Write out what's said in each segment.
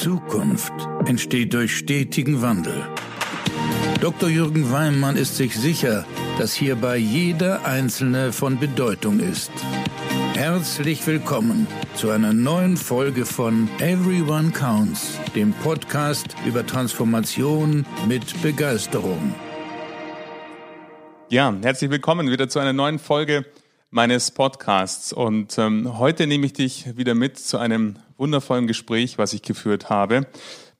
Zukunft entsteht durch stetigen Wandel. Dr. Jürgen Weimann ist sich sicher, dass hierbei jeder Einzelne von Bedeutung ist. Herzlich willkommen zu einer neuen Folge von Everyone Counts, dem Podcast über Transformation mit Begeisterung. Ja, herzlich willkommen wieder zu einer neuen Folge meines Podcasts. Und ähm, heute nehme ich dich wieder mit zu einem wundervollen Gespräch, was ich geführt habe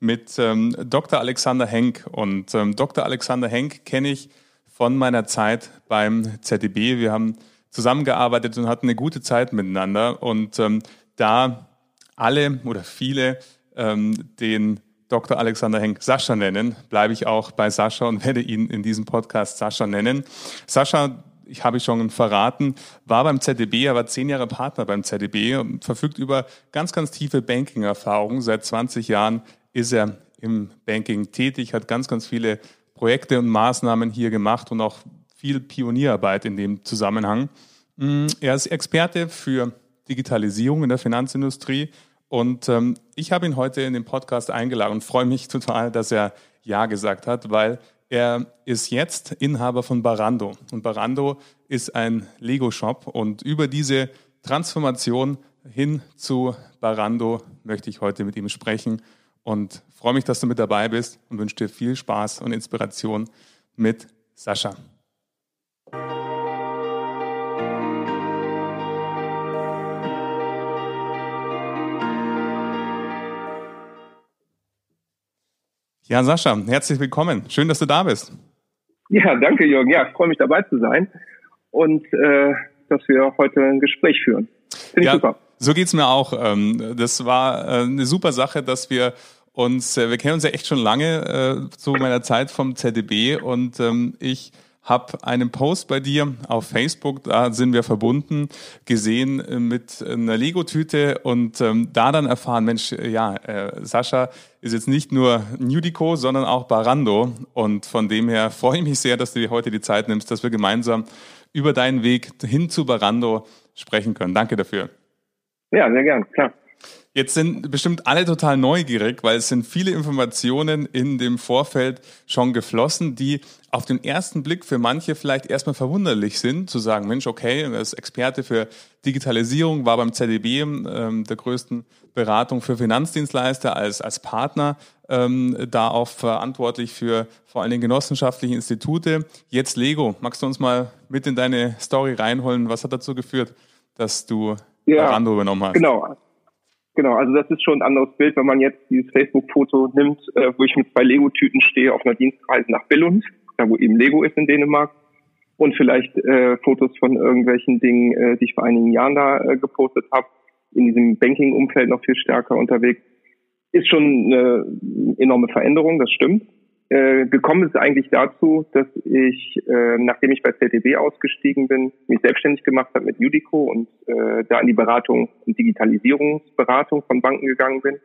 mit ähm, Dr. Alexander Henk. Und ähm, Dr. Alexander Henk kenne ich von meiner Zeit beim ZDB. Wir haben zusammengearbeitet und hatten eine gute Zeit miteinander. Und ähm, da alle oder viele ähm, den Dr. Alexander Henk Sascha nennen, bleibe ich auch bei Sascha und werde ihn in diesem Podcast Sascha nennen. Sascha ich habe schon verraten, war beim ZDB, er war zehn Jahre Partner beim ZDB und verfügt über ganz, ganz tiefe Banking-Erfahrungen. Seit 20 Jahren ist er im Banking tätig, hat ganz, ganz viele Projekte und Maßnahmen hier gemacht und auch viel Pionierarbeit in dem Zusammenhang. Mm, er ist Experte für Digitalisierung in der Finanzindustrie und ähm, ich habe ihn heute in den Podcast eingeladen und freue mich total, dass er Ja gesagt hat, weil er ist jetzt Inhaber von Barando. Und Barando ist ein Lego-Shop. Und über diese Transformation hin zu Barando möchte ich heute mit ihm sprechen. Und freue mich, dass du mit dabei bist und wünsche dir viel Spaß und Inspiration mit Sascha. Ja, Sascha, herzlich willkommen. Schön, dass du da bist. Ja, danke, Jürgen. Ja, ich freue mich dabei zu sein und äh, dass wir heute ein Gespräch führen. Finde ja, ich super. So geht's mir auch. Ähm, das war äh, eine super Sache, dass wir uns, äh, wir kennen uns ja echt schon lange äh, zu meiner Zeit vom ZDB und ähm, ich habe einen Post bei dir auf Facebook, da sind wir verbunden, gesehen äh, mit einer Lego-Tüte und ähm, da dann erfahren, Mensch, äh, ja, äh, Sascha ist jetzt nicht nur Nudico, sondern auch Barando und von dem her freue ich mich sehr, dass du dir heute die Zeit nimmst, dass wir gemeinsam über deinen Weg hin zu Barando sprechen können. Danke dafür. Ja, sehr gern, klar. Jetzt sind bestimmt alle total neugierig, weil es sind viele Informationen in dem Vorfeld schon geflossen, die auf den ersten Blick für manche vielleicht erstmal verwunderlich sind, zu sagen, Mensch, okay, er ist Experte für Digitalisierung, war beim ZDB ähm, der größten Beratung für Finanzdienstleister als, als Partner, ähm, da auch verantwortlich für vor allen Dingen genossenschaftliche Institute. Jetzt Lego. Magst du uns mal mit in deine Story reinholen? Was hat dazu geführt, dass du ja, Rando übernommen hast? Genau. Genau, also das ist schon ein anderes Bild, wenn man jetzt dieses Facebook-Foto nimmt, äh, wo ich mit zwei Lego-Tüten stehe auf einer Dienstreise nach Billund, da wo eben Lego ist in Dänemark, und vielleicht äh, Fotos von irgendwelchen Dingen, äh, die ich vor einigen Jahren da äh, gepostet habe, in diesem Banking-Umfeld noch viel stärker unterwegs, ist schon eine enorme Veränderung, das stimmt. Äh, gekommen ist eigentlich dazu, dass ich, äh, nachdem ich bei ZDB ausgestiegen bin, mich selbstständig gemacht habe mit Judico und äh, da in die Beratung und Digitalisierungsberatung von Banken gegangen bin.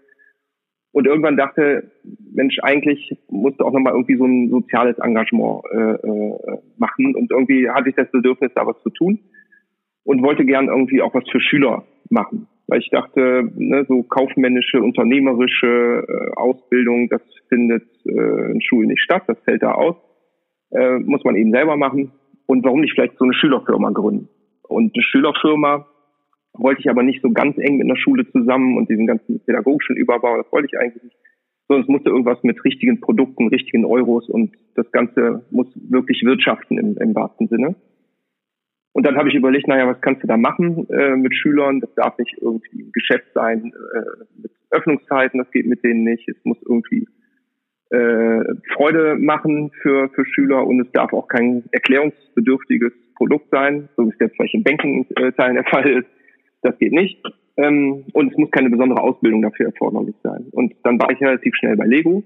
Und irgendwann dachte, Mensch, eigentlich musste auch nochmal irgendwie so ein soziales Engagement äh, äh, machen. Und irgendwie hatte ich das Bedürfnis, da was zu tun und wollte gern irgendwie auch was für Schüler machen weil ich dachte, ne, so kaufmännische, unternehmerische äh, Ausbildung, das findet äh, in Schulen nicht statt, das fällt da aus, äh, muss man eben selber machen. Und warum nicht vielleicht so eine Schülerfirma gründen? Und eine Schülerfirma wollte ich aber nicht so ganz eng mit einer Schule zusammen und diesen ganzen pädagogischen Überbau, das wollte ich eigentlich nicht. Sondern es musste irgendwas mit richtigen Produkten, richtigen Euros und das Ganze muss wirklich wirtschaften im, im wahrsten Sinne. Und dann habe ich überlegt, naja, was kannst du da machen äh, mit Schülern? Das darf nicht irgendwie ein Geschäft sein äh, mit Öffnungszeiten, das geht mit denen nicht. Es muss irgendwie äh, Freude machen für, für Schüler und es darf auch kein erklärungsbedürftiges Produkt sein, so wie es jetzt vielleicht in Banking-Teilen der Fall ist. Das geht nicht. Ähm, und es muss keine besondere Ausbildung dafür erforderlich sein. Und dann war ich relativ schnell bei Lego,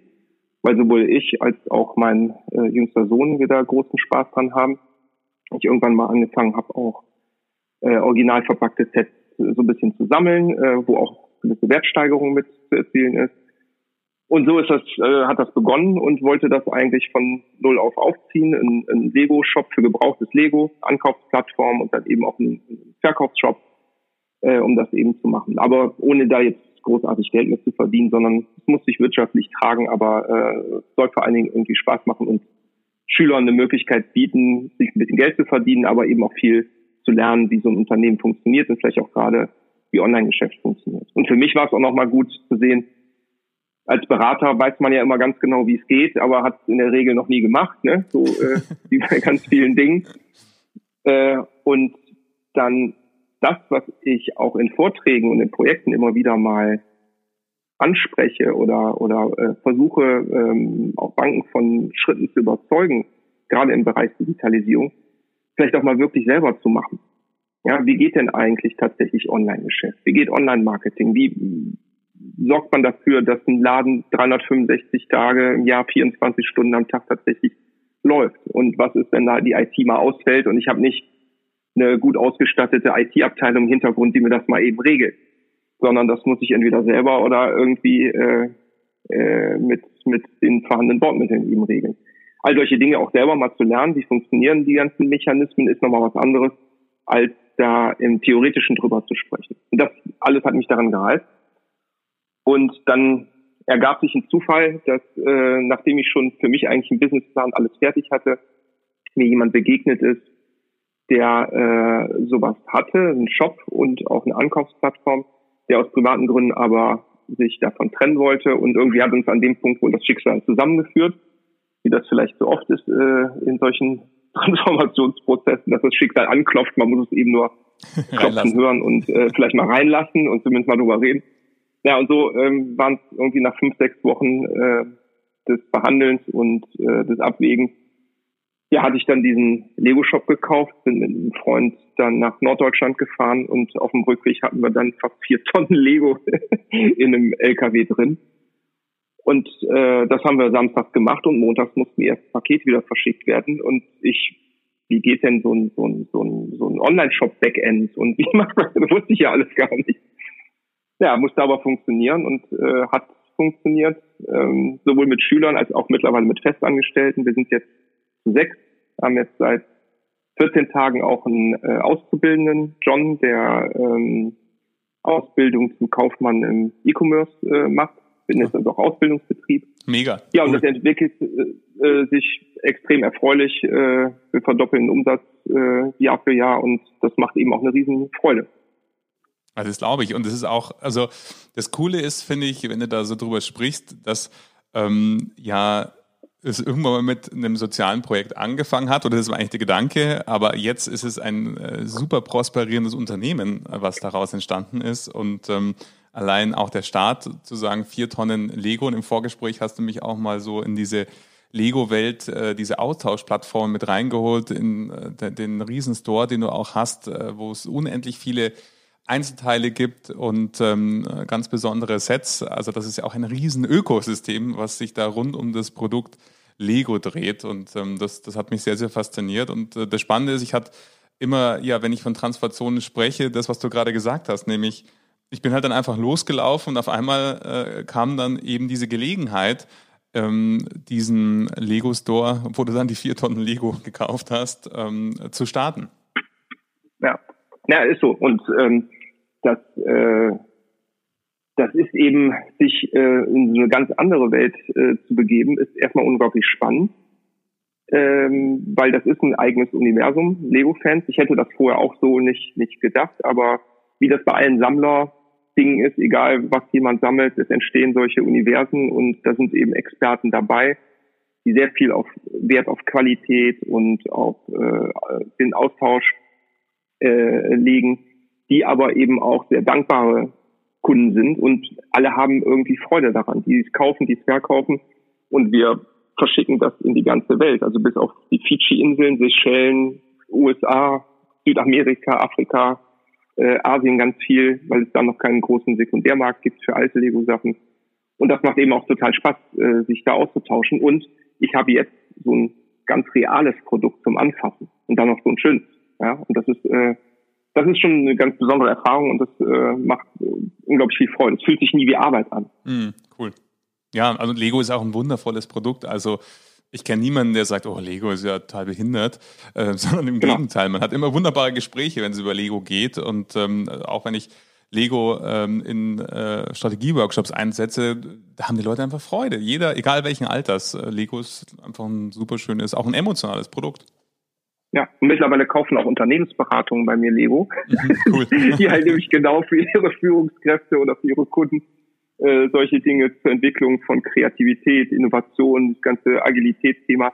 weil sowohl ich als auch mein äh, jüngster Sohn wieder großen Spaß dran haben ich irgendwann mal angefangen habe, auch äh, original verpackte Sets so ein bisschen zu sammeln, äh, wo auch gewisse Wertsteigerung mit zu erzielen ist. Und so ist das, äh, hat das begonnen und wollte das eigentlich von null auf aufziehen, ein, ein Lego-Shop für gebrauchtes Lego, Ankaufsplattform und dann eben auch ein, Verkaufsshop, äh, um das eben zu machen. Aber ohne da jetzt großartig Geld mit zu verdienen, sondern es muss sich wirtschaftlich tragen, aber äh, soll vor allen Dingen irgendwie Spaß machen und Schülern eine Möglichkeit bieten, sich ein bisschen Geld zu verdienen, aber eben auch viel zu lernen, wie so ein Unternehmen funktioniert und vielleicht auch gerade wie Online-Geschäft funktioniert. Und für mich war es auch nochmal gut zu sehen, als Berater weiß man ja immer ganz genau, wie es geht, aber hat es in der Regel noch nie gemacht, ne? so äh, wie bei ganz vielen Dingen. Äh, und dann das, was ich auch in Vorträgen und in Projekten immer wieder mal anspreche oder, oder äh, versuche, ähm, auch Banken von Schritten zu überzeugen, gerade im Bereich Digitalisierung, vielleicht auch mal wirklich selber zu machen. Ja, wie geht denn eigentlich tatsächlich Online-Geschäft? Wie geht Online-Marketing? Wie sorgt man dafür, dass ein Laden 365 Tage im Jahr 24 Stunden am Tag tatsächlich läuft? Und was ist, wenn da die IT mal ausfällt und ich habe nicht eine gut ausgestattete IT-Abteilung im Hintergrund, die mir das mal eben regelt, sondern das muss ich entweder selber oder irgendwie äh, äh, mit, mit den vorhandenen Bordmitteln eben regeln. All solche Dinge auch selber mal zu lernen, wie funktionieren die ganzen Mechanismen, ist nochmal was anderes, als da im Theoretischen drüber zu sprechen. Und das alles hat mich daran gehalten. Und dann ergab sich ein Zufall, dass äh, nachdem ich schon für mich eigentlich einen Businessplan alles fertig hatte, mir jemand begegnet ist, der äh, sowas hatte, einen Shop und auch eine Ankaufsplattform, der aus privaten Gründen aber sich davon trennen wollte. Und irgendwie hat uns an dem Punkt wohl das Schicksal zusammengeführt, wie das vielleicht so oft ist äh, in solchen Transformationsprozessen, dass das Schicksal anklopft, man muss es eben nur klopfen hören und äh, vielleicht mal reinlassen und zumindest mal drüber reden. Ja, und so ähm, waren es irgendwie nach fünf, sechs Wochen äh, des Behandelns und äh, des Abwägens ja, hatte ich dann diesen Lego-Shop gekauft, bin mit einem Freund dann nach Norddeutschland gefahren und auf dem Rückweg hatten wir dann fast vier Tonnen Lego in einem LKW drin. Und äh, das haben wir samstags gemacht und montags mussten die ersten Pakete wieder verschickt werden. Und ich, wie geht denn so ein, so ein, so ein, so ein Online-Shop-Backend und wie macht man das? wusste ich ja alles gar nicht. Ja, musste aber funktionieren und äh, hat funktioniert, ähm, sowohl mit Schülern als auch mittlerweile mit Festangestellten. Wir sind jetzt zu sechs, haben jetzt seit 14 Tagen auch einen äh, Auszubildenden, John, der ähm, Ausbildung zum Kaufmann im E-Commerce äh, macht. Bin jetzt also auch Ausbildungsbetrieb. Mega. Ja, und cool. das entwickelt äh, äh, sich extrem erfreulich. Äh, wir verdoppeln den Umsatz äh, Jahr für Jahr und das macht eben auch eine riesen Freude. Also das glaube ich. Und das ist auch, also das Coole ist, finde ich, wenn du da so drüber sprichst, dass ähm, ja es irgendwann mal mit einem sozialen Projekt angefangen hat, oder das war eigentlich der Gedanke, aber jetzt ist es ein äh, super prosperierendes Unternehmen, was daraus entstanden ist. Und ähm, allein auch der Start, zu sagen, vier Tonnen Lego und im Vorgespräch hast du mich auch mal so in diese Lego-Welt, äh, diese Austauschplattform mit reingeholt, in äh, den Riesenstore, den du auch hast, äh, wo es unendlich viele Einzelteile gibt und ähm, ganz besondere Sets. Also das ist ja auch ein riesen Ökosystem, was sich da rund um das Produkt Lego dreht. Und ähm, das, das hat mich sehr, sehr fasziniert. Und äh, das Spannende ist, ich hatte immer, ja, wenn ich von Transformationen spreche, das, was du gerade gesagt hast, nämlich ich bin halt dann einfach losgelaufen und auf einmal äh, kam dann eben diese Gelegenheit, ähm, diesen Lego Store, wo du dann die vier Tonnen Lego gekauft hast, ähm, zu starten. Ja, ja, ist so. Und ähm, das äh, das ist eben, sich äh, in eine ganz andere Welt äh, zu begeben, ist erstmal unglaublich spannend, ähm, weil das ist ein eigenes Universum, Lego-Fans. Ich hätte das vorher auch so nicht, nicht gedacht, aber wie das bei allen Sammler-Dingen ist, egal was jemand sammelt, es entstehen solche Universen und da sind eben Experten dabei, die sehr viel auf Wert auf Qualität und auf äh, den Austausch äh, legen, die aber eben auch sehr dankbare Kunden sind und alle haben irgendwie Freude daran. Die es kaufen, die es verkaufen und wir verschicken das in die ganze Welt. Also bis auf die Fidschi-Inseln, Seychellen, USA, Südamerika, Afrika, äh, Asien ganz viel, weil es da noch keinen großen Sekundärmarkt gibt für alte Lego-Sachen. Und das macht eben auch total Spaß, äh, sich da auszutauschen. Und ich habe jetzt so ein ganz reales Produkt zum Anfassen und dann noch so ein schönes. Ja, und das ist äh, das ist schon eine ganz besondere Erfahrung und das äh, macht unglaublich viel Freude. Es fühlt sich nie wie Arbeit an. Mm, cool. Ja, also Lego ist auch ein wundervolles Produkt. Also ich kenne niemanden, der sagt, oh, Lego ist ja total behindert, äh, sondern im genau. Gegenteil. Man hat immer wunderbare Gespräche, wenn es über Lego geht. Und ähm, auch wenn ich Lego ähm, in äh, Strategieworkshops einsetze, da haben die Leute einfach Freude. Jeder, egal welchen Alters, äh, Lego ist einfach ein super schönes, auch ein emotionales Produkt. Ja, und mittlerweile kaufen auch Unternehmensberatungen bei mir Lego, cool. die halt nämlich genau für ihre Führungskräfte oder für ihre Kunden äh, solche Dinge zur Entwicklung von Kreativität, Innovation, das ganze Agilitätsthema,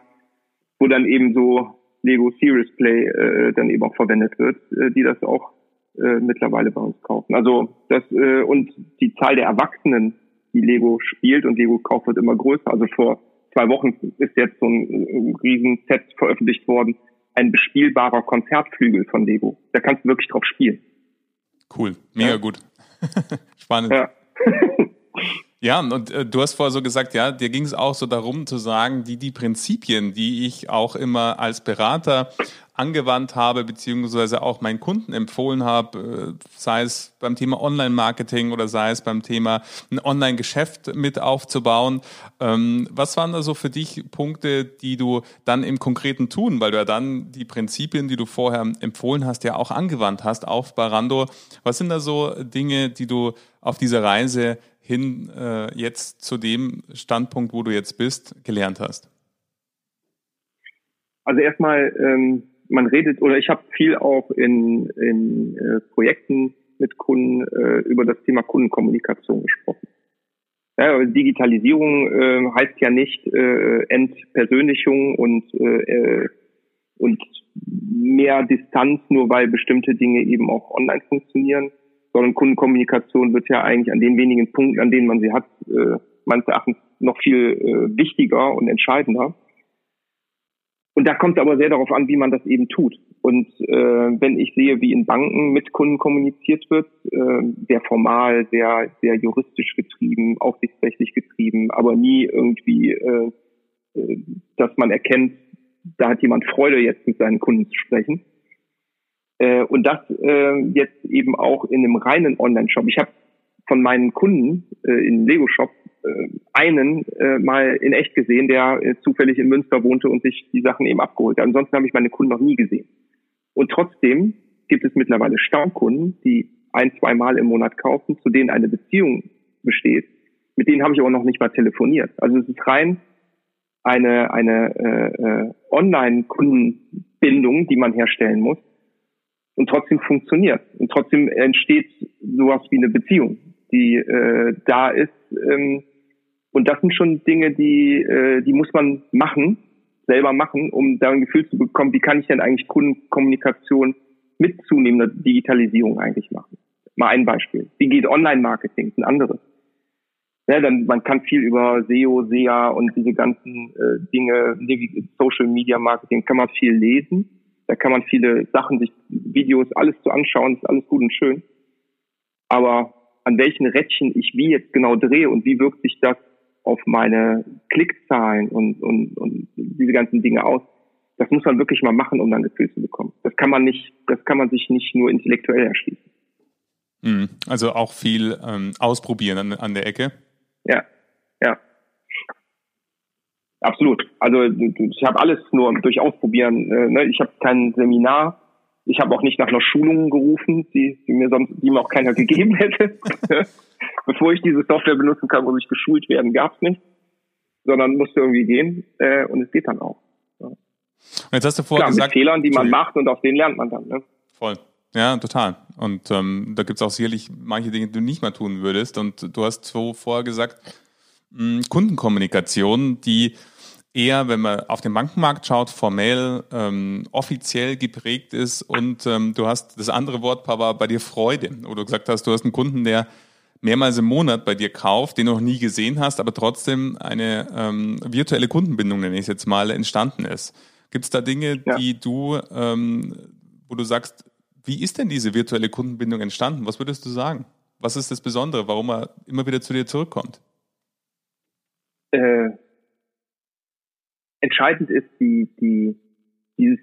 wo dann eben so Lego Serious Play äh, dann eben auch verwendet wird, äh, die das auch äh, mittlerweile bei uns kaufen. Also das äh, und die Zahl der Erwachsenen, die Lego spielt und Lego kauft, wird immer größer. Also vor zwei Wochen ist jetzt so ein, ein riesen Set veröffentlicht worden, ein bespielbarer Konzertflügel von Lego. Da kannst du wirklich drauf spielen. Cool, mega ja. gut. Spannend. Ja. Ja, und äh, du hast vorher so gesagt, ja, dir ging es auch so darum zu sagen, die, die Prinzipien, die ich auch immer als Berater angewandt habe, beziehungsweise auch meinen Kunden empfohlen habe, äh, sei es beim Thema Online-Marketing oder sei es beim Thema ein Online-Geschäft mit aufzubauen. Ähm, was waren da so für dich Punkte, die du dann im konkreten tun, weil du ja dann die Prinzipien, die du vorher empfohlen hast, ja auch angewandt hast auf Barando. Was sind da so Dinge, die du auf dieser Reise hin äh, jetzt zu dem Standpunkt, wo du jetzt bist, gelernt hast? Also erstmal, ähm, man redet oder ich habe viel auch in, in äh, Projekten mit Kunden äh, über das Thema Kundenkommunikation gesprochen. Ja, Digitalisierung äh, heißt ja nicht äh, Entpersönlichung und äh, und mehr Distanz, nur weil bestimmte Dinge eben auch online funktionieren, sondern Kundenkommunikation wird ja eigentlich an den wenigen Punkten, an denen man sie hat, äh, meines Erachtens noch viel äh, wichtiger und entscheidender. Und da kommt es aber sehr darauf an, wie man das eben tut. Und äh, wenn ich sehe, wie in Banken mit Kunden kommuniziert wird, äh, sehr formal, sehr, sehr juristisch getrieben, aufsichtsrechtlich getrieben, aber nie irgendwie, äh, äh dass man erkennt, da hat jemand Freude, jetzt mit seinen Kunden zu sprechen. Äh, und das äh, jetzt eben auch in einem reinen Online-Shop. Ich habe von meinen Kunden äh, in Lego-Shop äh, einen äh, mal in echt gesehen, der äh, zufällig in Münster wohnte und sich die Sachen eben abgeholt hat. Ansonsten habe ich meine Kunden noch nie gesehen. Und trotzdem gibt es mittlerweile Stammkunden, die ein, zwei Mal im Monat kaufen, zu denen eine Beziehung besteht. Mit denen habe ich aber noch nicht mal telefoniert. Also es ist rein eine, eine äh, äh, Online-Kundenbindung, die man herstellen muss und trotzdem funktioniert. Und trotzdem entsteht sowas wie eine Beziehung, die äh, da ist. Ähm, und das sind schon Dinge, die, äh, die muss man machen, selber machen, um da ein Gefühl zu bekommen, wie kann ich denn eigentlich Kundenkommunikation mit zunehmender Digitalisierung eigentlich machen. Mal ein Beispiel. Wie geht Online-Marketing? Ein anderes. Ja, dann, man kann viel über SEO, SEA und diese ganzen äh, Dinge, Social Media Marketing, kann man viel lesen. Da kann man viele Sachen, sich Videos, alles zu anschauen, ist alles gut und schön. Aber an welchen Rädchen ich wie jetzt genau drehe und wie wirkt sich das auf meine Klickzahlen und, und, und diese ganzen Dinge aus, das muss man wirklich mal machen, um dann ein Gefühl zu bekommen. Das kann man nicht, das kann man sich nicht nur intellektuell erschließen. Mhm. Also auch viel ähm, ausprobieren an, an der Ecke. Ja, ja. Absolut. Also ich habe alles nur durch Ausprobieren. Äh, ne? Ich habe kein Seminar. Ich habe auch nicht nach einer Schulung gerufen, die, die mir sonst die mir auch keiner gegeben hätte. Bevor ich diese Software benutzen kann, muss ich geschult werden, gab's nicht. Sondern musste irgendwie gehen äh, und es geht dann auch. Ja. Und jetzt hast du vorher Klar, gesagt, mit Fehlern, die man macht und auf denen lernt man dann. Ne? Voll. Ja, total. Und ähm, da gibt's auch sicherlich manche Dinge, die du nicht mehr tun würdest. Und du hast so vorher gesagt, mh, hm, Kundenkommunikation, die eher, wenn man auf den Bankenmarkt schaut, formell, ähm, offiziell geprägt ist und ähm, du hast das andere Wort war bei dir Freude, wo du gesagt hast, du hast einen Kunden, der mehrmals im Monat bei dir kauft, den du noch nie gesehen hast, aber trotzdem eine ähm, virtuelle Kundenbindung, nenne ich es jetzt mal, entstanden ist. Gibt es da Dinge, ja. die du, ähm, wo du sagst, wie ist denn diese virtuelle Kundenbindung entstanden? Was würdest du sagen? Was ist das Besondere, warum er immer wieder zu dir zurückkommt? Äh, entscheidend ist die, die, dieses,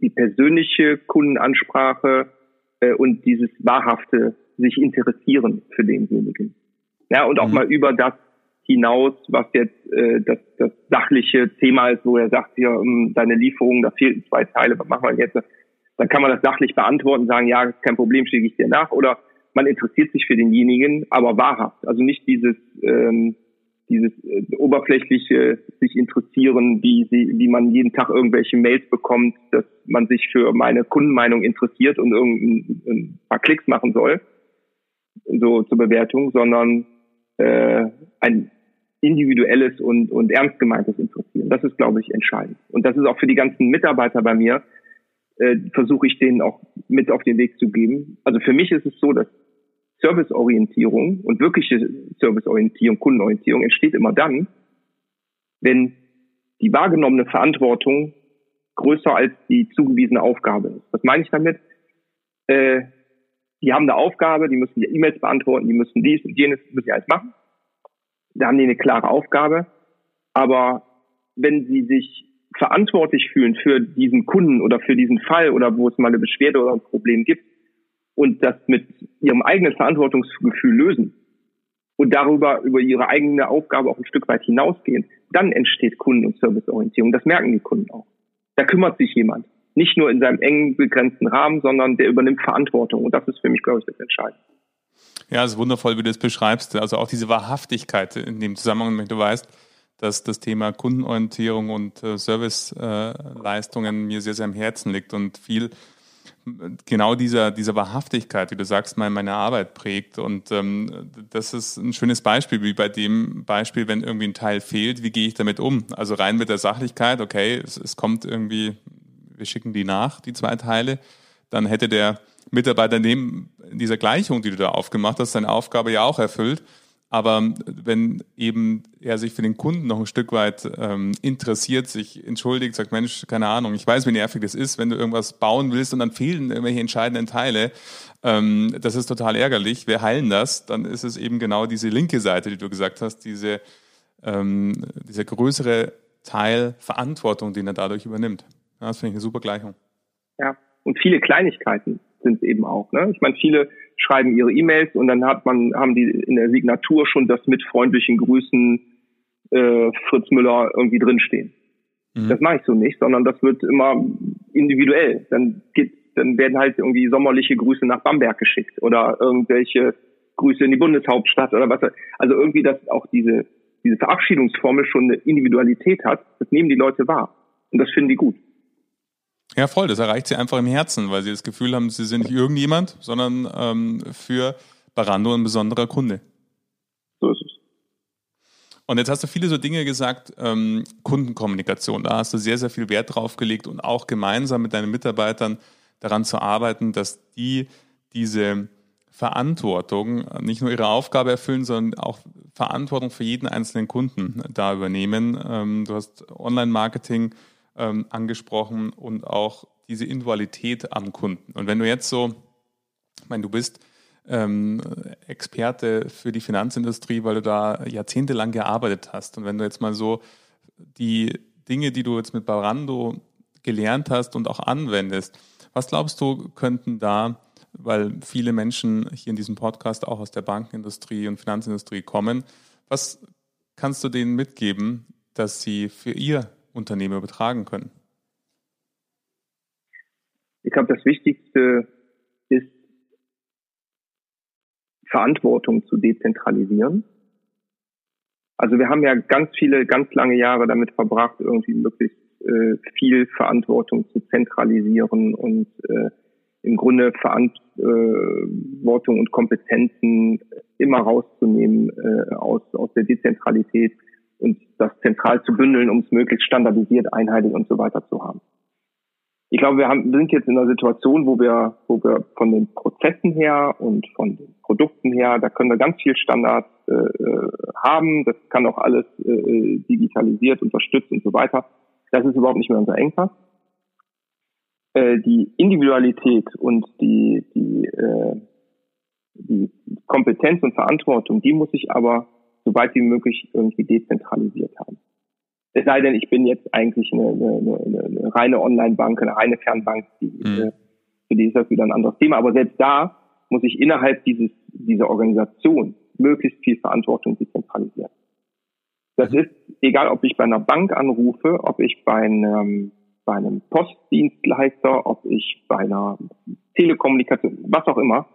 die persönliche Kundenansprache äh, und dieses wahrhafte sich interessieren für denjenigen. Ja, und auch mhm. mal über das hinaus, was jetzt äh, das, das sachliche Thema ist, wo er sagt, hier, um, deine Lieferung, da fehlten zwei Teile, was machen wir jetzt? Dann kann man das sachlich beantworten, sagen, ja, kein Problem, schicke ich dir nach. Oder man interessiert sich für denjenigen, aber wahrhaft. Also nicht dieses, ähm, dieses äh, oberflächliche sich interessieren, wie, sie, wie man jeden Tag irgendwelche Mails bekommt, dass man sich für meine Kundenmeinung interessiert und irgendein ein paar Klicks machen soll, so zur Bewertung, sondern äh, ein individuelles und, und ernst gemeintes Interessieren. Das ist, glaube ich, entscheidend. Und das ist auch für die ganzen Mitarbeiter bei mir, äh, versuche ich denen auch mit auf den Weg zu geben. Also für mich ist es so, dass Serviceorientierung und wirkliche Serviceorientierung, Kundenorientierung entsteht immer dann, wenn die wahrgenommene Verantwortung größer als die zugewiesene Aufgabe ist. Was meine ich damit? Äh, die haben eine Aufgabe, die müssen die E-Mails beantworten, die müssen dies und jenes, müssen sie alles machen. Da haben die eine klare Aufgabe. Aber wenn sie sich verantwortlich fühlen für diesen Kunden oder für diesen Fall oder wo es mal eine Beschwerde oder ein Problem gibt und das mit ihrem eigenen Verantwortungsgefühl lösen und darüber über ihre eigene Aufgabe auch ein Stück weit hinausgehen, dann entsteht Kunden- und Serviceorientierung. Das merken die Kunden auch. Da kümmert sich jemand. Nicht nur in seinem engen, begrenzten Rahmen, sondern der übernimmt Verantwortung. Und das ist für mich, glaube ich, das Entscheidende. Ja, es ist wundervoll, wie du das beschreibst. Also auch diese Wahrhaftigkeit in dem Zusammenhang, wenn du weißt, dass das Thema Kundenorientierung und äh, Serviceleistungen mir sehr, sehr am Herzen liegt und viel genau dieser, dieser Wahrhaftigkeit, wie du sagst, meine, meine Arbeit prägt. Und ähm, das ist ein schönes Beispiel, wie bei dem Beispiel, wenn irgendwie ein Teil fehlt, wie gehe ich damit um? Also rein mit der Sachlichkeit, okay, es, es kommt irgendwie, wir schicken die nach, die zwei Teile, dann hätte der Mitarbeiter neben dieser Gleichung, die du da aufgemacht hast, seine Aufgabe ja auch erfüllt. Aber wenn eben er sich für den Kunden noch ein Stück weit ähm, interessiert, sich entschuldigt, sagt, Mensch, keine Ahnung, ich weiß, wie nervig das ist, wenn du irgendwas bauen willst und dann fehlen irgendwelche entscheidenden Teile. Ähm, das ist total ärgerlich. Wir heilen das. Dann ist es eben genau diese linke Seite, die du gesagt hast, diese, ähm, dieser größere Teil Verantwortung, den er dadurch übernimmt. Ja, das finde ich eine super Gleichung. Ja, und viele Kleinigkeiten sind es eben auch. Ne? Ich meine, viele schreiben ihre E-Mails und dann hat man, haben die in der Signatur schon das mit freundlichen Grüßen äh, Fritz Müller irgendwie drinstehen. Mhm. Das mache ich so nicht, sondern das wird immer individuell. Dann geht, dann werden halt irgendwie sommerliche Grüße nach Bamberg geschickt oder irgendwelche Grüße in die Bundeshauptstadt oder was. Also irgendwie, dass auch diese, diese Verabschiedungsformel schon eine Individualität hat, das nehmen die Leute wahr. Und das finden die gut. Ja, voll. Das erreicht sie einfach im Herzen, weil sie das Gefühl haben, sie sind nicht irgendjemand, sondern ähm, für Barando ein besonderer Kunde. So ist es. Und jetzt hast du viele so Dinge gesagt, ähm, Kundenkommunikation. Da hast du sehr, sehr viel Wert drauf gelegt und auch gemeinsam mit deinen Mitarbeitern daran zu arbeiten, dass die diese Verantwortung, nicht nur ihre Aufgabe erfüllen, sondern auch Verantwortung für jeden einzelnen Kunden da übernehmen. Ähm, du hast Online-Marketing ähm, angesprochen und auch diese Individualität am Kunden. Und wenn du jetzt so, ich meine, du bist ähm, Experte für die Finanzindustrie, weil du da jahrzehntelang gearbeitet hast. Und wenn du jetzt mal so die Dinge, die du jetzt mit Barando gelernt hast und auch anwendest, was glaubst du, könnten da, weil viele Menschen hier in diesem Podcast auch aus der Bankenindustrie und Finanzindustrie kommen, was kannst du denen mitgeben, dass sie für ihr Unternehmen übertragen können? Ich glaube, das Wichtigste ist, Verantwortung zu dezentralisieren. Also wir haben ja ganz viele, ganz lange Jahre damit verbracht, irgendwie möglichst äh, viel Verantwortung zu zentralisieren und äh, im Grunde Verantwortung und Kompetenzen immer rauszunehmen äh, aus, aus der Dezentralität das zentral zu bündeln, um es möglichst standardisiert, einheitlich und so weiter zu haben. Ich glaube, wir haben, sind jetzt in einer Situation, wo wir, wo wir von den Prozessen her und von den Produkten her, da können wir ganz viel Standards äh, äh haben. Das kann auch alles äh, digitalisiert, unterstützt und so weiter. Das ist überhaupt nicht mehr unser Engpass. Äh, die Individualität und die, die, äh, die Kompetenz und Verantwortung, die muss ich aber so weit wie möglich irgendwie dezentralisiert haben. Es sei denn, ich bin jetzt eigentlich eine, eine, eine, eine reine Online-Bank, eine reine Fernbank, die, mhm. Äh, für die ist das wieder ein anderes Thema. Aber selbst da muss ich innerhalb dieses, dieser Organisation möglichst viel Verantwortung dezentralisieren. Das mhm. ist egal, ob ich bei einer Bank anrufe, ob ich bei einem, bei einem Postdienstleister, ob ich bei einer Telekommunikation, was auch immer.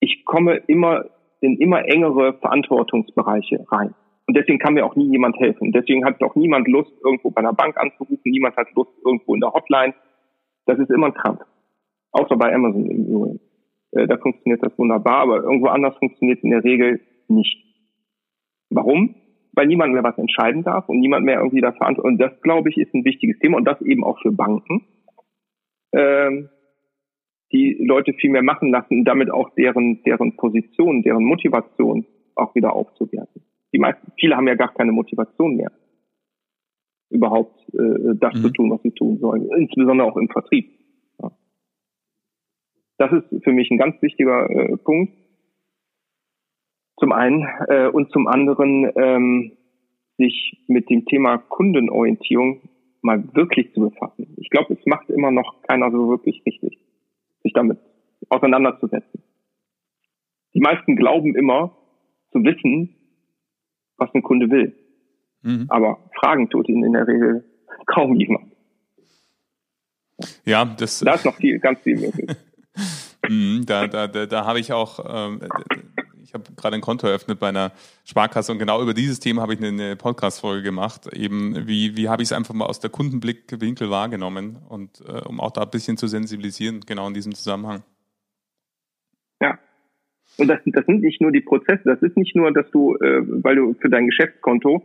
ich komme immer in immer engere Verantwortungsbereiche rein. Und deswegen kann mir auch nie jemand helfen. Deswegen hat auch niemand Lust, irgendwo bei einer Bank anzurufen. Niemand hat Lust, irgendwo in der Hotline. Das ist immer ein Krampf. Außer bei Amazon im Übrigen. Äh, da funktioniert das wunderbar, aber irgendwo anders funktioniert in der Regel nicht. Warum? Weil niemand mehr was entscheiden darf und niemand mehr irgendwie da verantwortlich. Und das, glaube ich, ist ein wichtiges Thema und das eben auch für Banken. Ähm, die Leute viel mehr machen lassen und damit auch deren, deren Position, deren Motivation auch wieder aufzuwerten. Die meisten, viele haben ja gar keine Motivation mehr, überhaupt äh, das mhm. zu tun, was sie tun sollen, insbesondere auch im Vertrieb. Ja. Das ist für mich ein ganz wichtiger äh, Punkt. Zum einen äh, und zum anderen ähm, sich mit dem Thema Kundenorientierung mal wirklich zu befassen. Ich glaube, es macht immer noch keiner so wirklich richtig sich damit auseinanderzusetzen. Die meisten glauben immer zu wissen, was ein Kunde will. Mhm. Aber Fragen tut ihnen in der Regel kaum jemand. Ja, das. Da ist noch viel, ganz viel möglich. Mhm, da, da, da, da habe ich auch, ähm, ich habe gerade ein Konto eröffnet bei einer Sparkasse und genau über dieses Thema habe ich eine Podcast-Folge gemacht. Eben, wie, wie habe ich es einfach mal aus der Kundenblickwinkel wahrgenommen und äh, um auch da ein bisschen zu sensibilisieren, genau in diesem Zusammenhang. Ja. Und das, das sind nicht nur die Prozesse, das ist nicht nur, dass du, äh, weil du für dein Geschäftskonto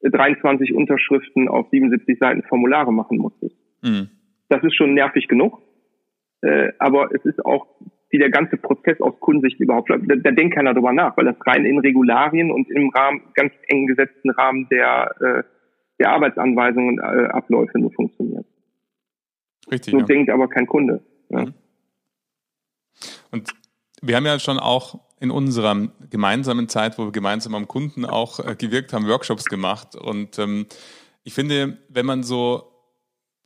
23 äh, Unterschriften auf 77 Seiten Formulare machen musstest. Mhm. Das ist schon nervig genug. Äh, aber es ist auch wie der ganze Prozess aus Kundensicht überhaupt läuft. Da, da denkt keiner drüber nach, weil das rein in Regularien und im Rahmen, ganz eng gesetzten Rahmen der, äh, der Arbeitsanweisungen äh, Abläufe nur funktioniert. Richtig. So ja. denkt aber kein Kunde. Ja. Mhm. Und wir haben ja schon auch in unserer gemeinsamen Zeit, wo wir gemeinsam am Kunden auch äh, gewirkt haben, Workshops gemacht. Und ähm, ich finde, wenn man so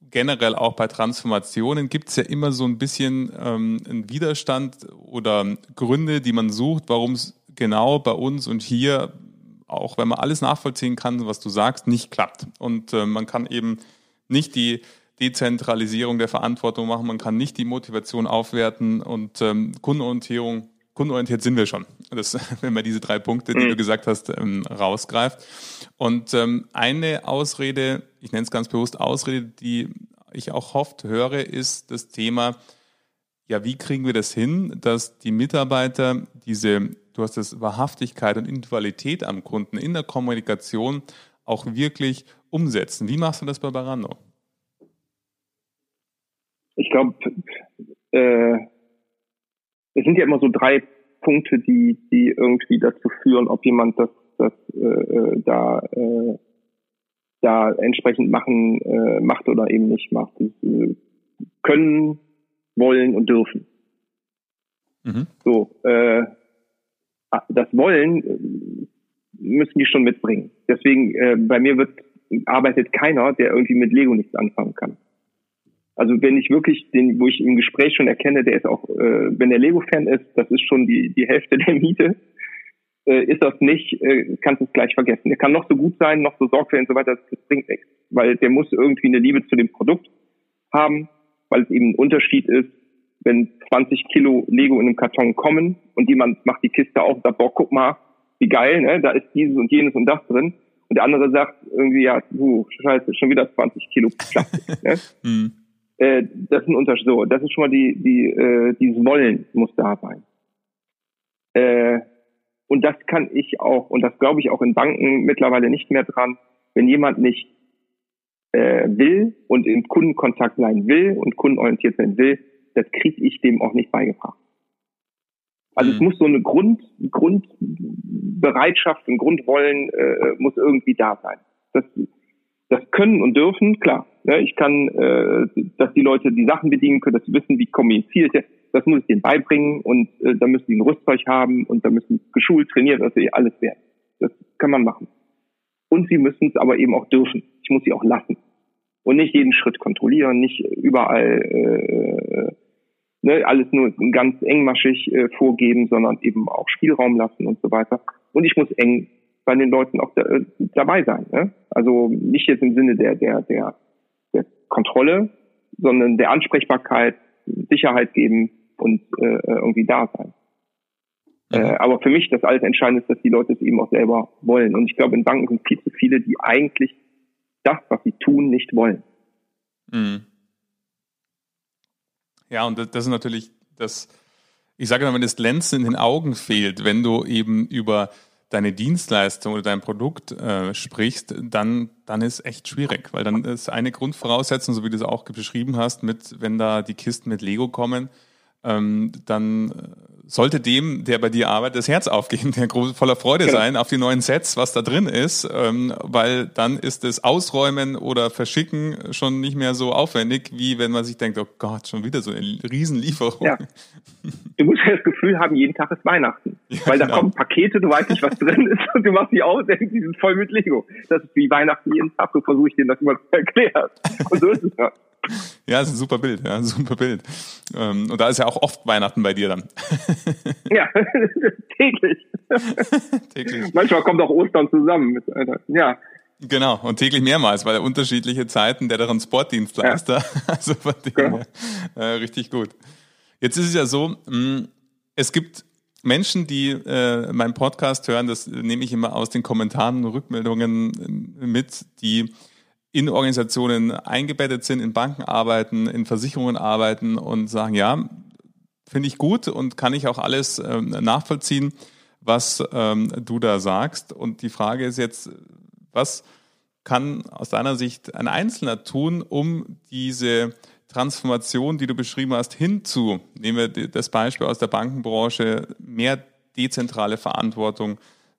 generell auch bei Transformationen gibt es ja immer so ein bisschen ähm, einen Widerstand oder Gründe, die man sucht, warum es genau bei uns und hier, auch wenn man alles nachvollziehen kann, was du sagst, nicht klappt. Und äh, man kann eben nicht die Dezentralisierung der Verantwortung machen, man kann nicht die Motivation aufwerten und ähm, Kundenorientierung kundenorientiert sind wir schon. Das, wenn man diese drei Punkte, die mhm. du gesagt hast, ähm, rausgreift. Und ähm, eine Ausrede, ich nenne es ganz bewusst Ausrede, die ich auch oft höre, ist das Thema, ja, wie kriegen wir das hin, dass die Mitarbeiter diese, du hast das Wahrhaftigkeit und Individualität am Kunden in der Kommunikation auch wirklich umsetzen? Wie machst du das bei Barando? Ich glaube, äh, es sind ja immer so drei Punkte, die, die irgendwie dazu führen, ob jemand das, das äh, äh, da, äh, da entsprechend machen äh, macht oder eben nicht macht. Das, äh, können, wollen und dürfen. Mhm. So, äh, das Wollen äh, müssen die schon mitbringen. Deswegen, äh, bei mir wird arbeitet keiner, der irgendwie mit Lego nichts anfangen kann. Also wenn ich wirklich den, wo ich im Gespräch schon erkenne, der ist auch, äh, wenn der Lego-Fan ist, das ist schon die, die Hälfte der Miete. Äh, ist das nicht, äh, kannst du es gleich vergessen. Der kann noch so gut sein, noch so sorgfältig und so weiter, das bringt nichts. Weil der muss irgendwie eine Liebe zu dem Produkt haben, weil es eben ein Unterschied ist, wenn 20 Kilo Lego in einem Karton kommen und jemand macht die Kiste auf und sagt, boah, guck mal, wie geil, ne? da ist dieses und jenes und das drin. Und der andere sagt irgendwie, ja, uh, scheiße, schon wieder 20 Kilo Plastik. ne? Äh, das ist ein Unterschied. So, das ist schon mal die, die, äh, dieses Wollen muss da sein. Äh, und das kann ich auch, und das glaube ich auch in Banken mittlerweile nicht mehr dran, wenn jemand nicht äh, will und im Kundenkontakt sein will und kundenorientiert sein will, das kriege ich dem auch nicht beigebracht. Also es muss so eine Grund, Grundbereitschaft, ein Grundwollen äh, muss irgendwie da sein. Das, das können und dürfen, klar. Ne? Ich kann, äh, dass die Leute die Sachen bedienen können, dass sie wissen, wie kommuniziert ich. Das muss ich denen beibringen und äh, da müssen die ein Rüstzeug haben und da müssen geschult, trainiert, sie alles werden. Das kann man machen. Und sie müssen es aber eben auch dürfen. Ich muss sie auch lassen. Und nicht jeden Schritt kontrollieren, nicht überall äh, ne, alles nur ganz engmaschig äh, vorgeben, sondern eben auch Spielraum lassen und so weiter. Und ich muss eng bei den Leuten auch da, äh, dabei sein. Ne? Also nicht jetzt im Sinne der, der, der, der Kontrolle, sondern der Ansprechbarkeit, Sicherheit geben und äh, irgendwie da sein. Mhm. Äh, aber für mich das alles Entscheidende ist, dass die Leute es eben auch selber wollen. Und ich glaube, in Banken sind viel zu viele, die eigentlich das, was sie tun, nicht wollen. Mhm. Ja, und das ist natürlich das, ich sage mal, wenn das Glänzen in den Augen fehlt, wenn du eben über deine Dienstleistung oder dein Produkt äh, sprichst, dann, dann ist echt schwierig, weil dann ist eine Grundvoraussetzung, so wie du es auch beschrieben hast, mit, wenn da die Kisten mit Lego kommen, ähm, dann sollte dem, der bei dir arbeitet, das Herz aufgehen, der voller Freude genau. sein auf die neuen Sets, was da drin ist, ähm, weil dann ist das Ausräumen oder Verschicken schon nicht mehr so aufwendig, wie wenn man sich denkt, oh Gott, schon wieder so eine Riesenlieferung. Ja. Du musst ja das Gefühl haben, jeden Tag ist Weihnachten. Ja, weil da genau. kommen Pakete, du weißt nicht, was drin ist und du machst die aus, die sind voll mit Lego. Das ist wie Weihnachten jeden Tag, so versuche ich dir das immer zu erklären. Und so ist es ja. Ja, ist ein super Bild, ja, super Bild. Ähm, und da ist ja auch oft Weihnachten bei dir dann. Ja, täglich. täglich. Manchmal kommt auch Ostern zusammen. Ja. Genau, und täglich mehrmals, weil unterschiedliche Zeiten der Transportdienstleister. Ja. Also von dem genau. äh, richtig gut. Jetzt ist es ja so, mh, mm, es gibt Menschen, die äh, meinen Podcast hören, das nehme ich immer aus den Kommentaren und Rückmeldungen äh, mit, die in Organisationen eingebettet sind, in Banken arbeiten, in Versicherungen arbeiten und sagen, ja, finde ich gut und kann ich auch alles ähm, nachvollziehen, was ähm, du da sagst. Und die Frage ist jetzt, was kann aus deiner Sicht ein Einzelner tun, um diese Transformation, die du beschrieben hast, hinzu, nehmen wir das Beispiel aus der Bankenbranche, mehr dezentrale Verantwortung,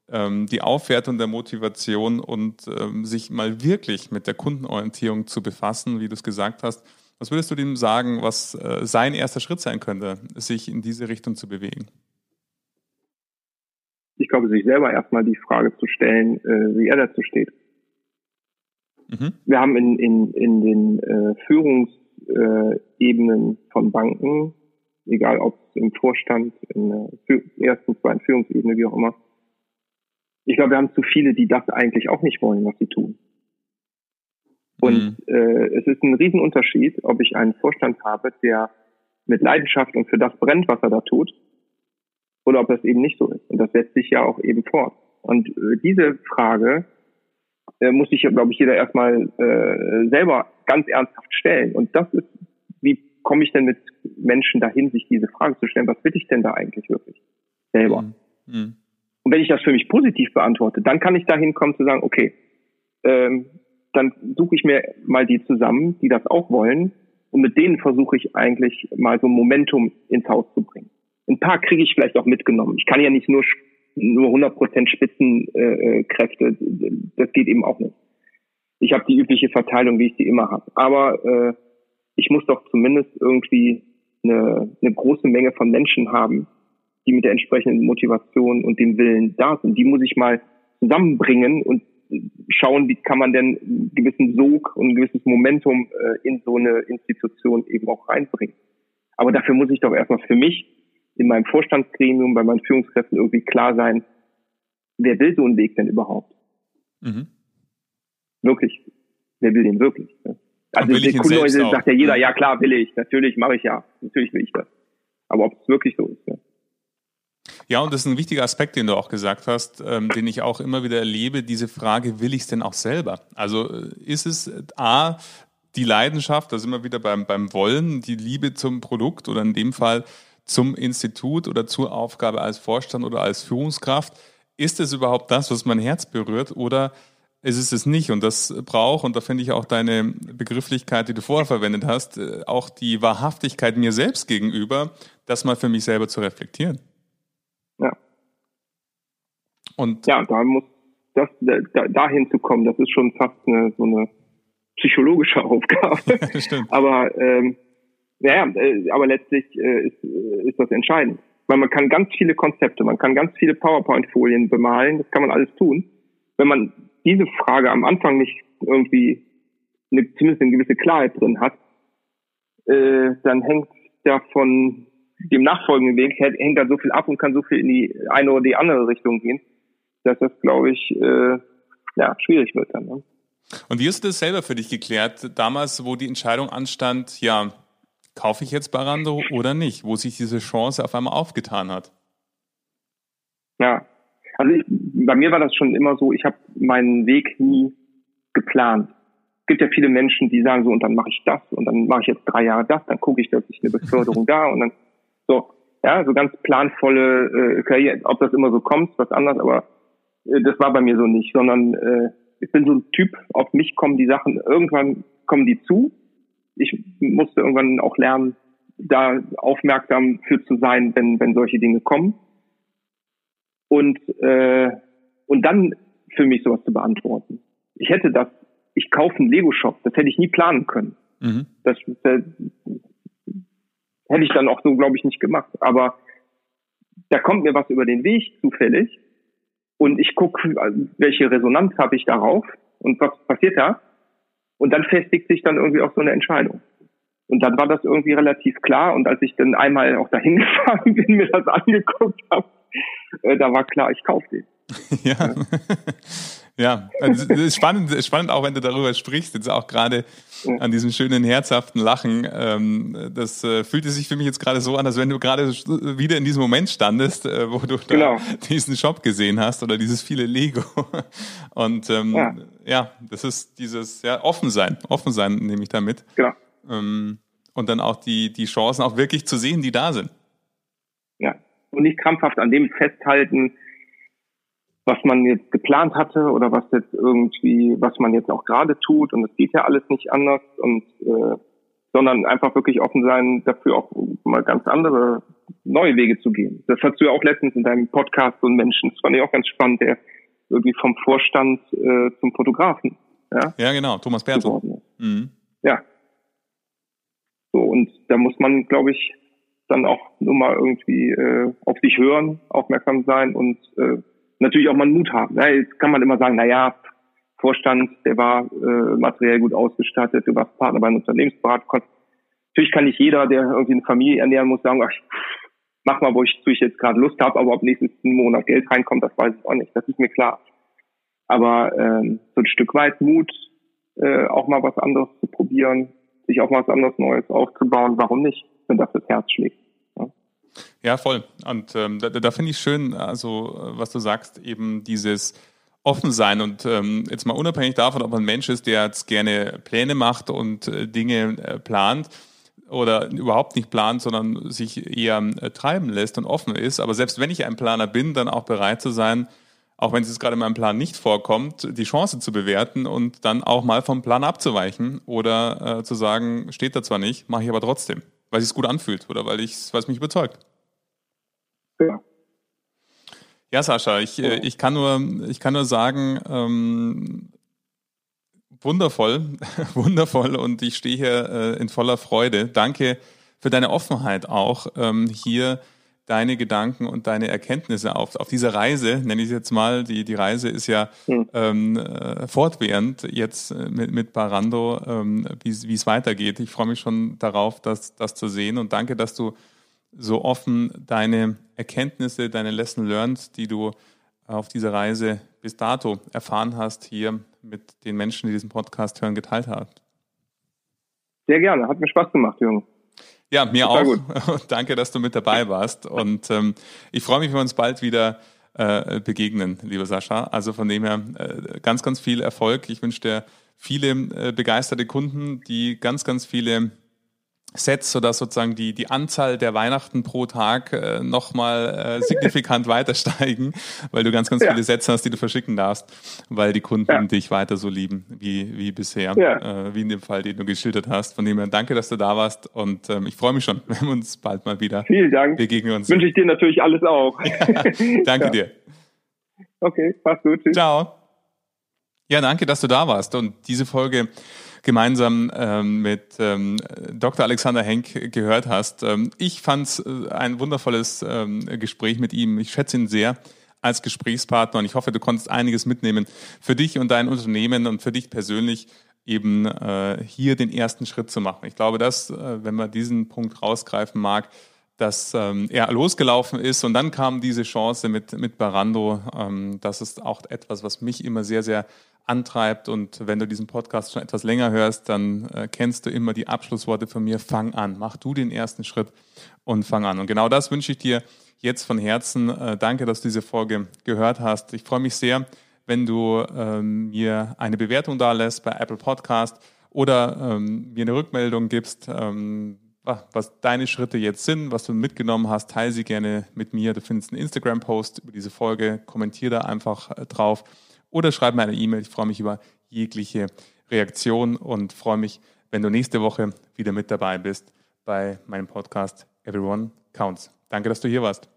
die Aufwertung der Motivation und ähm, sich mal wirklich mit der Kundenorientierung zu befassen, wie du es gesagt hast. Was würdest du dem sagen, was äh, sein erster Schritt sein könnte, sich in diese Richtung zu bewegen? Ich glaube, sich selber erstmal die Frage zu stellen, äh, wie er dazu steht. Mhm. Wir haben in, in, in den äh, Führungsebenen von Banken, egal ob es im Vorstand, in der ersten, zweiten Führungsebene, wie auch immer, ich glaube, wir haben zu viele, die das eigentlich auch nicht wollen, was sie tun. Und mhm. äh, es ist ein Riesenunterschied, ob ich einen Vorstand habe, der mit Leidenschaft und für das brennt, was er da tut, oder ob das eben nicht so ist. Und das setzt sich ja auch eben fort. Und äh, diese Frage äh, muss sich, glaube ich, jeder erstmal äh, selber ganz ernsthaft stellen. Und das ist, wie komme ich denn mit Menschen dahin, sich diese Frage zu stellen, was will ich denn da eigentlich wirklich selber? Mhm. Mhm. Und wenn ich das für mich positiv beantworte, dann kann ich dahin kommen zu sagen, okay, ähm, dann suche ich mir mal die zusammen, die das auch wollen. Und mit denen versuche ich eigentlich mal so ein Momentum ins Haus zu bringen. Ein paar kriege ich vielleicht auch mitgenommen. Ich kann ja nicht nur nur 100% Spitzenkräfte. Äh, das geht eben auch nicht. Ich habe die übliche Verteilung, wie ich sie immer habe. Aber äh, ich muss doch zumindest irgendwie eine, eine große Menge von Menschen haben, die mit der entsprechenden Motivation und dem Willen da sind. Die muss ich mal zusammenbringen und schauen, wie kann man denn einen gewissen Sog und ein gewisses Momentum äh, in so eine Institution eben auch reinbringen. Aber dafür muss ich doch erstmal für mich in meinem Vorstandsgremium, bei meinen Führungskräften irgendwie klar sein, wer will so einen Weg denn überhaupt? Mhm. Wirklich. Wer will den wirklich? Ne? Also der Kunde sagt ja jeder, ja klar will ich, natürlich mache ich ja, natürlich will ich das. Aber ob es wirklich so ist. Ne? Ja, und das ist ein wichtiger Aspekt, den du auch gesagt hast, ähm, den ich auch immer wieder erlebe, diese Frage, will ich es denn auch selber? Also äh, ist es A, die Leidenschaft, da sind wir wieder beim, beim Wollen, die Liebe zum Produkt oder in dem Fall zum Institut oder zur Aufgabe als Vorstand oder als Führungskraft. Ist es überhaupt das, was mein Herz berührt oder ist es es nicht? Und das braucht, und da finde ich auch deine Begrifflichkeit, die du vorher verwendet hast, äh, auch die Wahrhaftigkeit mir selbst gegenüber, das mal für mich selber zu reflektieren. Und ja, da muss das da, dahin zu kommen, das ist schon fast eine, so eine psychologische Aufgabe. Aber ähm, naja, äh, aber letztlich äh, ist, äh, ist das entscheidend. Weil man kann ganz viele Konzepte, man kann ganz viele PowerPoint-Folien bemalen, das kann man alles tun. Wenn man diese Frage am Anfang nicht irgendwie eine, zumindest eine gewisse Klarheit drin hat, äh, dann hängt da von dem nachfolgenden Weg hängt da so viel ab und kann so viel in die eine oder die andere Richtung gehen dass das, glaube ich, äh, ja, schwierig wird dann. Ne? Und wie hast du das selber für dich geklärt, damals, wo die Entscheidung anstand, ja, kaufe ich jetzt Barando oder nicht, wo sich diese Chance auf einmal aufgetan hat? Ja. Also ich, bei mir war das schon immer so, ich habe meinen Weg nie geplant. Es gibt ja viele Menschen, die sagen so, und dann mache ich das und dann mache ich jetzt drei Jahre das, dann gucke ich, dass ich eine Beförderung da und dann so, ja, so ganz planvolle äh, Karriere, ob das immer so kommt, was anderes, aber das war bei mir so nicht, sondern äh, ich bin so ein Typ, auf mich kommen die Sachen, irgendwann kommen die zu. Ich musste irgendwann auch lernen, da aufmerksam für zu sein, wenn, wenn solche Dinge kommen. Und, äh, und dann für mich sowas zu beantworten. Ich hätte das, ich kaufe einen Lego-Shop, das hätte ich nie planen können. Mhm. Das, das hätte ich dann auch so, glaube ich, nicht gemacht. Aber da kommt mir was über den Weg zufällig und ich gucke, welche Resonanz habe ich darauf und was passiert da. Und dann festigt sich dann irgendwie auch so eine Entscheidung. Und dann war das irgendwie relativ klar. Und als ich dann einmal auch dahin gefahren bin, mir das angeguckt habe, äh, da war klar, ich kaufe den. ja. Ja, also das ist spannend, spannend auch, wenn du darüber sprichst, jetzt auch gerade an diesem schönen, herzhaften Lachen. Ähm, das äh, fühlte sich für mich jetzt gerade so an, als wenn du gerade wieder in diesem Moment standest, äh, wo du genau. diesen Shop gesehen hast oder dieses viele Lego. Und ähm, ja. ja. das ist dieses ja, offen sein, offen sein nehme ich damit. Genau. Ähm, und dann auch die, die Chancen auch wirklich zu sehen, die da sind. Ja, und nicht krampfhaft an dem festhalten, was man jetzt geplant hatte oder was jetzt irgendwie, was man jetzt auch gerade tut. Und es geht ja alles nicht anders. Und äh, sondern einfach wirklich offen sein, dafür auch mal ganz andere neue Wege zu gehen. Das hast du ja auch letztens in deinem Podcast so einen Menschen, das fand ich auch ganz spannend, der irgendwie vom Vorstand äh, zum Fotografen. Ja, ja genau, Thomas Perzo. Mhm. Ja. So, und da muss man, glaube ich, dann auch nur mal irgendwie äh, auf sich hören, aufmerksam sein und äh, natürlich auch mal Mut haben. Ja, jetzt kann man immer sagen, na ja, Vorstand, der war äh, materiell gut ausgestattet, du warst Partner bei einem Unternehmensberatung. Natürlich kann nicht jeder, der irgendwie eine Familie ernähren muss, sagen, ach, mach mal, wo ich, wo ich jetzt gerade Lust habe, aber ob nächsten Monat Geld reinkommt, das weiß ich auch nicht. Das ist mir klar. Aber ähm, so ein Stück weit Mut, äh, auch mal was anderes zu probieren, sich auch mal was anderes Neues aufzubauen, warum nicht, wenn das das Herz schlägt. Ja, voll. Und ähm, da, da finde ich schön, also was du sagst, eben dieses offen sein und ähm, jetzt mal unabhängig davon, ob man ein Mensch ist, der jetzt gerne Pläne macht und äh, Dinge äh, plant oder überhaupt nicht plant, sondern sich eher äh, treiben lässt und offen ist. Aber selbst wenn ich ein Planer bin, dann auch bereit zu sein, auch wenn es jetzt gerade in meinem Plan nicht vorkommt, die Chance zu bewerten und dann auch mal vom Plan abzuweichen oder äh, zu sagen, steht da zwar nicht, mache ich aber trotzdem, weil es sich gut anfühlt oder weil, ich, weil es mich überzeugt. Ja. Ja, Sascha, ich, äh, ich, kann, nur, ich kann nur sagen, ähm, wundervoll, wundervoll und ich stehe hier äh, in voller Freude. Danke für deine Offenheit auch, ähm, hier deine Gedanken und deine Erkenntnisse auf, auf dieser Reise, nenne ich es jetzt mal, die, die Reise ist ja hm. ähm, äh, fortwährend jetzt äh, mit, mit Barando, ähm, wie es weitergeht. Ich freue mich schon darauf, das, das zu sehen und danke, dass du so offen deine Erkenntnisse, deine Lesson learned, die du auf dieser Reise bis dato erfahren hast, hier mit den Menschen, die diesen Podcast hören, geteilt hast. Sehr gerne, hat mir Spaß gemacht, Junge. Ja, mir Total auch. Gut. Danke, dass du mit dabei warst. Und ähm, ich freue mich, wenn wir uns bald wieder äh, begegnen, lieber Sascha. Also von dem her äh, ganz, ganz viel Erfolg. Ich wünsche dir viele äh, begeisterte Kunden, die ganz, ganz viele Sets, sodass sozusagen die, die Anzahl der Weihnachten pro Tag äh, nochmal äh, signifikant weiter steigen, weil du ganz, ganz ja. viele Sets hast, die du verschicken darfst, weil die Kunden ja. dich weiter so lieben wie, wie bisher, ja. äh, wie in dem Fall, den du geschildert hast. Von dem her danke, dass du da warst und ähm, ich freue mich schon, wenn wir uns bald mal wieder Vielen Dank. begegnen uns. Wünsche ich dir natürlich alles auch. danke dir. Okay, mach's gut. Tschüss. Ciao. Ja, danke, dass du da warst und diese Folge gemeinsam ähm, mit ähm, Dr. Alexander Henk gehört hast. Ähm, ich fand es äh, ein wundervolles ähm, Gespräch mit ihm. Ich schätze ihn sehr als Gesprächspartner und ich hoffe, du konntest einiges mitnehmen für dich und dein Unternehmen und für dich persönlich eben äh, hier den ersten Schritt zu machen. Ich glaube, dass, äh, wenn man diesen Punkt rausgreifen mag, dass ähm, er losgelaufen ist und dann kam diese Chance mit, mit Barando. Ähm, das ist auch etwas, was mich immer sehr, sehr antreibt. Und wenn du diesen Podcast schon etwas länger hörst, dann äh, kennst du immer die Abschlussworte von mir. Fang an, mach du den ersten Schritt und fang an. Und genau das wünsche ich dir jetzt von Herzen äh, danke, dass du diese Folge gehört hast. Ich freue mich sehr, wenn du ähm, mir eine Bewertung da lässt bei Apple Podcast oder ähm, mir eine Rückmeldung gibst, ähm, was deine Schritte jetzt sind, was du mitgenommen hast, teile sie gerne mit mir. Du findest einen Instagram-Post über diese Folge, kommentiere da einfach äh, drauf oder schreib mir eine E-Mail. Ich freue mich über jegliche Reaktion und freue mich, wenn du nächste Woche wieder mit dabei bist bei meinem Podcast Everyone Counts. Danke, dass du hier warst.